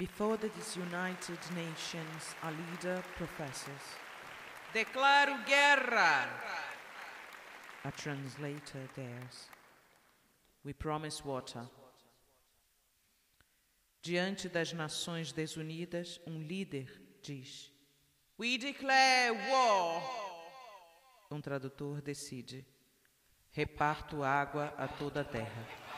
Before the disunited nations, our leader professes. Declaro guerra. A translator dares. We promise water. Diante das nações desunidas, um líder diz. We declare war. Um tradutor decide. Reparto água a toda a terra.